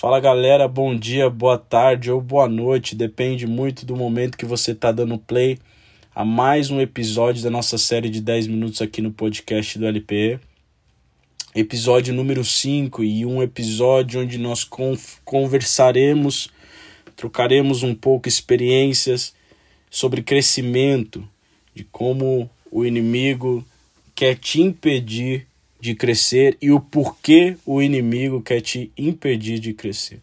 Fala galera, bom dia, boa tarde ou boa noite, depende muito do momento que você está dando play a mais um episódio da nossa série de 10 minutos aqui no podcast do LPE. Episódio número 5 e um episódio onde nós conversaremos, trocaremos um pouco experiências sobre crescimento, de como o inimigo quer te impedir de crescer e o porquê o inimigo quer te impedir de crescer.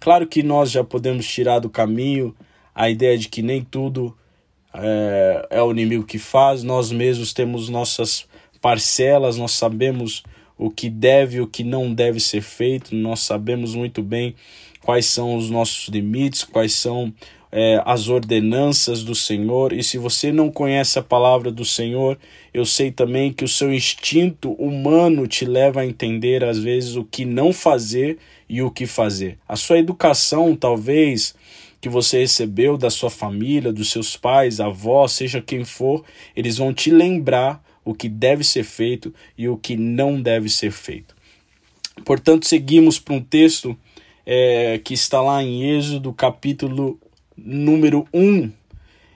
Claro que nós já podemos tirar do caminho a ideia de que nem tudo é, é o inimigo que faz, nós mesmos temos nossas parcelas, nós sabemos o que deve e o que não deve ser feito, nós sabemos muito bem quais são os nossos limites, quais são é, as ordenanças do Senhor, e se você não conhece a palavra do Senhor, eu sei também que o seu instinto humano te leva a entender, às vezes, o que não fazer e o que fazer. A sua educação, talvez, que você recebeu da sua família, dos seus pais, avós, seja quem for, eles vão te lembrar o que deve ser feito e o que não deve ser feito. Portanto, seguimos para um texto é, que está lá em Êxodo, capítulo número 1,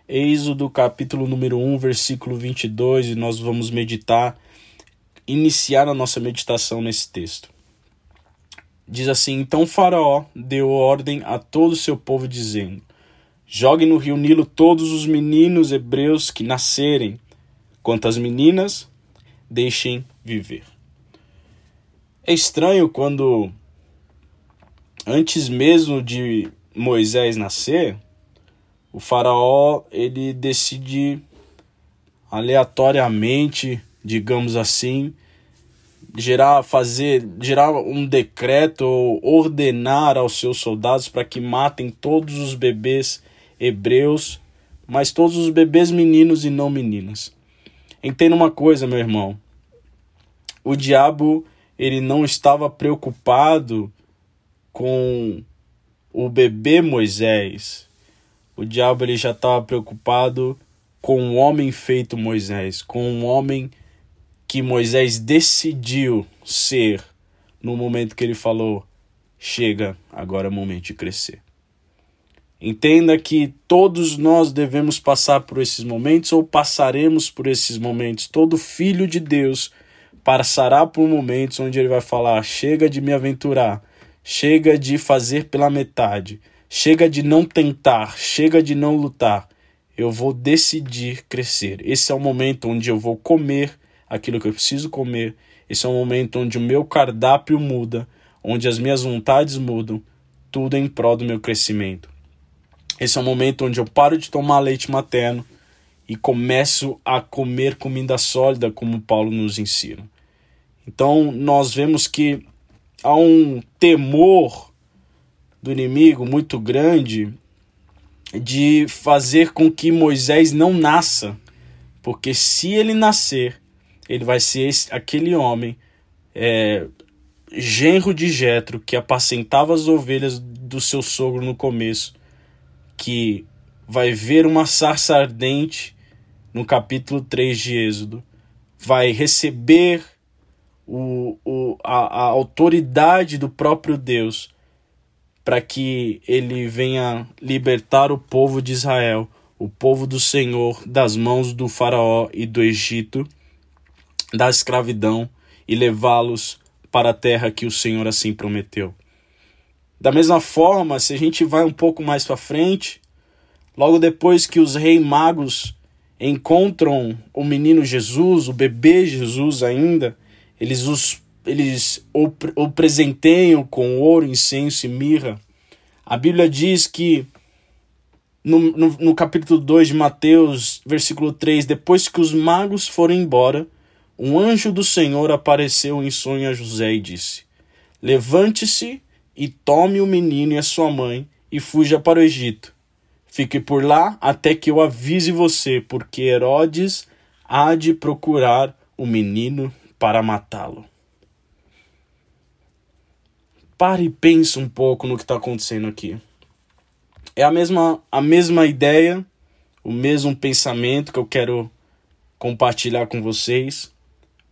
Êxodo capítulo número 1, versículo 22, e nós vamos meditar, iniciar a nossa meditação nesse texto. Diz assim: Então Faraó deu ordem a todo o seu povo, dizendo: Jogue no rio Nilo todos os meninos hebreus que nascerem, quanto as meninas, deixem viver. É estranho quando, antes mesmo de Moisés nascer, o faraó ele decide aleatoriamente, digamos assim, gerar fazer gerar um decreto ou ordenar aos seus soldados para que matem todos os bebês hebreus, mas todos os bebês meninos e não meninas. Entenda uma coisa, meu irmão. O diabo ele não estava preocupado com o bebê Moisés o diabo ele já estava preocupado com o homem feito Moisés, com o homem que Moisés decidiu ser no momento que ele falou: chega, agora é momento de crescer. Entenda que todos nós devemos passar por esses momentos ou passaremos por esses momentos. Todo filho de Deus passará por momentos onde ele vai falar: chega de me aventurar, chega de fazer pela metade Chega de não tentar, chega de não lutar. Eu vou decidir crescer. Esse é o momento onde eu vou comer aquilo que eu preciso comer. Esse é o momento onde o meu cardápio muda, onde as minhas vontades mudam, tudo em prol do meu crescimento. Esse é o momento onde eu paro de tomar leite materno e começo a comer comida sólida, como Paulo nos ensina. Então, nós vemos que há um temor do inimigo muito grande de fazer com que Moisés não nasça, porque se ele nascer, ele vai ser esse, aquele homem é, genro de Jetro que apacentava as ovelhas do seu sogro no começo, que vai ver uma sarça ardente no capítulo 3 de Êxodo, vai receber o, o, a, a autoridade do próprio Deus para que ele venha libertar o povo de Israel, o povo do Senhor, das mãos do Faraó e do Egito, da escravidão e levá-los para a terra que o Senhor assim prometeu. Da mesma forma, se a gente vai um pouco mais para frente, logo depois que os reis magos encontram o menino Jesus, o bebê Jesus ainda, eles os eles o, o presenteiam com ouro, incenso e mirra. A Bíblia diz que no, no, no, capítulo 2 de Mateus, versículo 3, depois que os magos foram embora, um anjo do Senhor apareceu em sonho a José e disse: Levante-se e tome o menino e a sua mãe e fuja para o Egito. Fique por lá até que eu avise você, porque Herodes há de procurar o menino para matá-lo. Pare e pense um pouco no que está acontecendo aqui. É a mesma, a mesma ideia, o mesmo pensamento que eu quero compartilhar com vocês,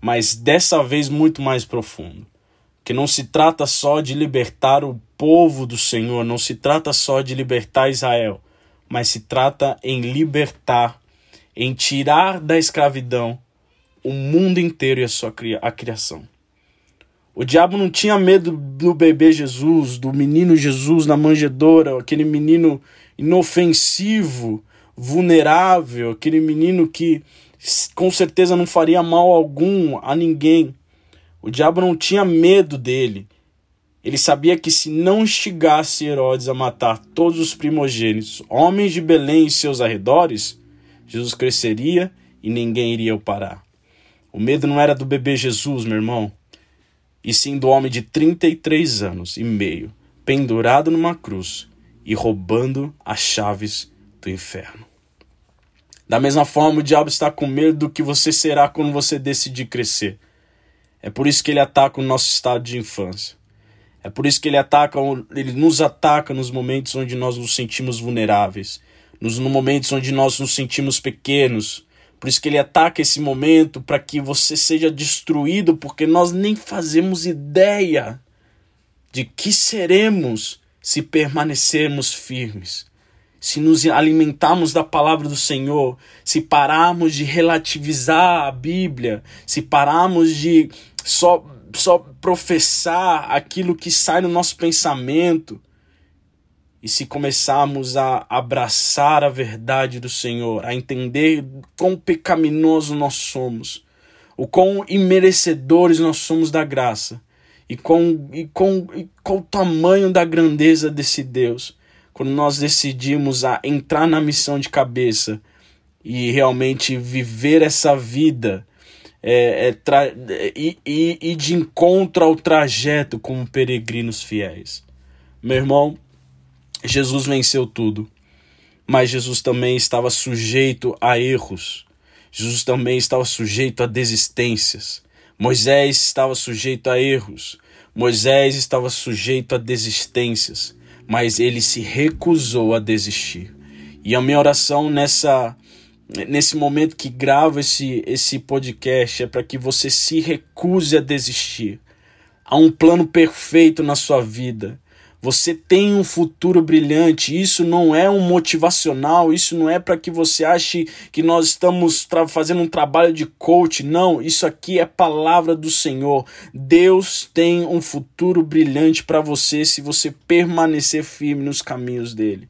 mas dessa vez muito mais profundo. que não se trata só de libertar o povo do Senhor, não se trata só de libertar Israel, mas se trata em libertar, em tirar da escravidão o mundo inteiro e a sua a criação. O diabo não tinha medo do bebê Jesus, do menino Jesus na manjedoura, aquele menino inofensivo, vulnerável, aquele menino que com certeza não faria mal algum a ninguém. O diabo não tinha medo dele. Ele sabia que se não instigasse Herodes a matar todos os primogênitos, homens de Belém e seus arredores, Jesus cresceria e ninguém iria o parar. O medo não era do bebê Jesus, meu irmão, e sim do homem de 33 anos e meio, pendurado numa cruz e roubando as chaves do inferno. Da mesma forma, o diabo está com medo do que você será quando você decidir crescer. É por isso que ele ataca o nosso estado de infância. É por isso que ele ataca, ele nos ataca nos momentos onde nós nos sentimos vulneráveis, nos momentos onde nós nos sentimos pequenos. Por isso que ele ataca esse momento para que você seja destruído, porque nós nem fazemos ideia de que seremos se permanecermos firmes. Se nos alimentarmos da palavra do Senhor, se pararmos de relativizar a Bíblia, se pararmos de só, só professar aquilo que sai no nosso pensamento, e se começarmos a abraçar a verdade do Senhor, a entender quão pecaminoso nós somos, o quão imerecedores nós somos da graça, e com, e com e qual o tamanho da grandeza desse Deus, quando nós decidimos a entrar na missão de cabeça e realmente viver essa vida é, é, e, e, e de encontro ao trajeto como peregrinos fiéis. Meu irmão, Jesus venceu tudo, mas Jesus também estava sujeito a erros. Jesus também estava sujeito a desistências. Moisés estava sujeito a erros. Moisés estava sujeito a desistências mas ele se recusou a desistir. E a minha oração nessa nesse momento que gravo esse esse podcast é para que você se recuse a desistir. Há um plano perfeito na sua vida. Você tem um futuro brilhante. Isso não é um motivacional, isso não é para que você ache que nós estamos fazendo um trabalho de coach. Não, isso aqui é palavra do Senhor. Deus tem um futuro brilhante para você se você permanecer firme nos caminhos dele.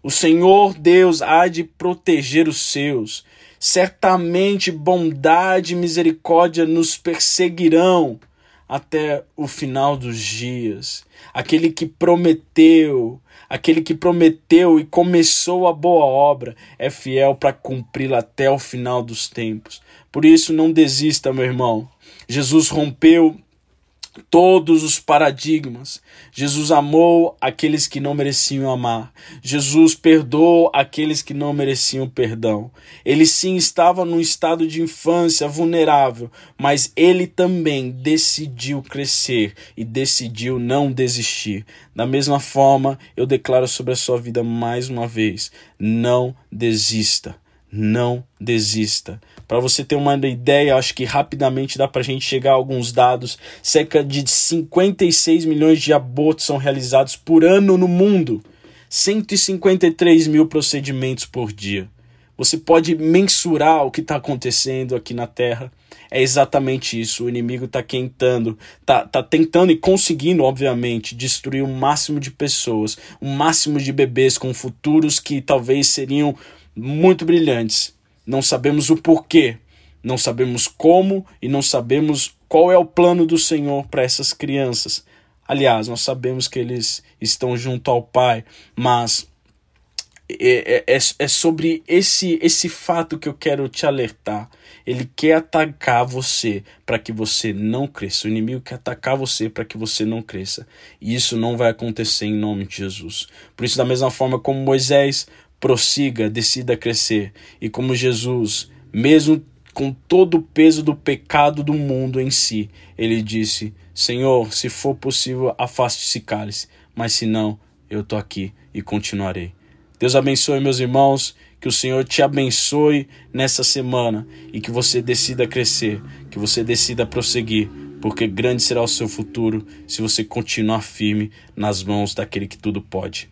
O Senhor Deus há de proteger os seus. Certamente bondade e misericórdia nos perseguirão até o final dos dias. Aquele que prometeu, aquele que prometeu e começou a boa obra, é fiel para cumpri-la até o final dos tempos. Por isso, não desista, meu irmão. Jesus rompeu todos os paradigmas. Jesus amou aqueles que não mereciam amar. Jesus perdoou aqueles que não mereciam perdão. Ele sim estava num estado de infância vulnerável, mas ele também decidiu crescer e decidiu não desistir. Da mesma forma, eu declaro sobre a sua vida mais uma vez: não desista. Não desista. Para você ter uma ideia, acho que rapidamente dá para a gente chegar a alguns dados. Cerca de 56 milhões de abortos são realizados por ano no mundo. 153 mil procedimentos por dia. Você pode mensurar o que está acontecendo aqui na Terra. É exatamente isso. O inimigo está tentando, tá, tá tentando e conseguindo, obviamente, destruir o máximo de pessoas, o máximo de bebês com futuros que talvez seriam muito brilhantes não sabemos o porquê, não sabemos como e não sabemos qual é o plano do Senhor para essas crianças. Aliás, nós sabemos que eles estão junto ao Pai, mas é, é, é, é sobre esse, esse fato que eu quero te alertar. Ele quer atacar você para que você não cresça. O inimigo quer atacar você para que você não cresça. E isso não vai acontecer em nome de Jesus. Por isso, da mesma forma como Moisés prossiga, decida crescer. E como Jesus, mesmo com todo o peso do pecado do mundo em si, ele disse: Senhor, se for possível, afaste esse cálice, mas se não, eu estou aqui e continuarei. Deus abençoe, meus irmãos, que o Senhor te abençoe nessa semana e que você decida crescer, que você decida prosseguir, porque grande será o seu futuro se você continuar firme nas mãos daquele que tudo pode.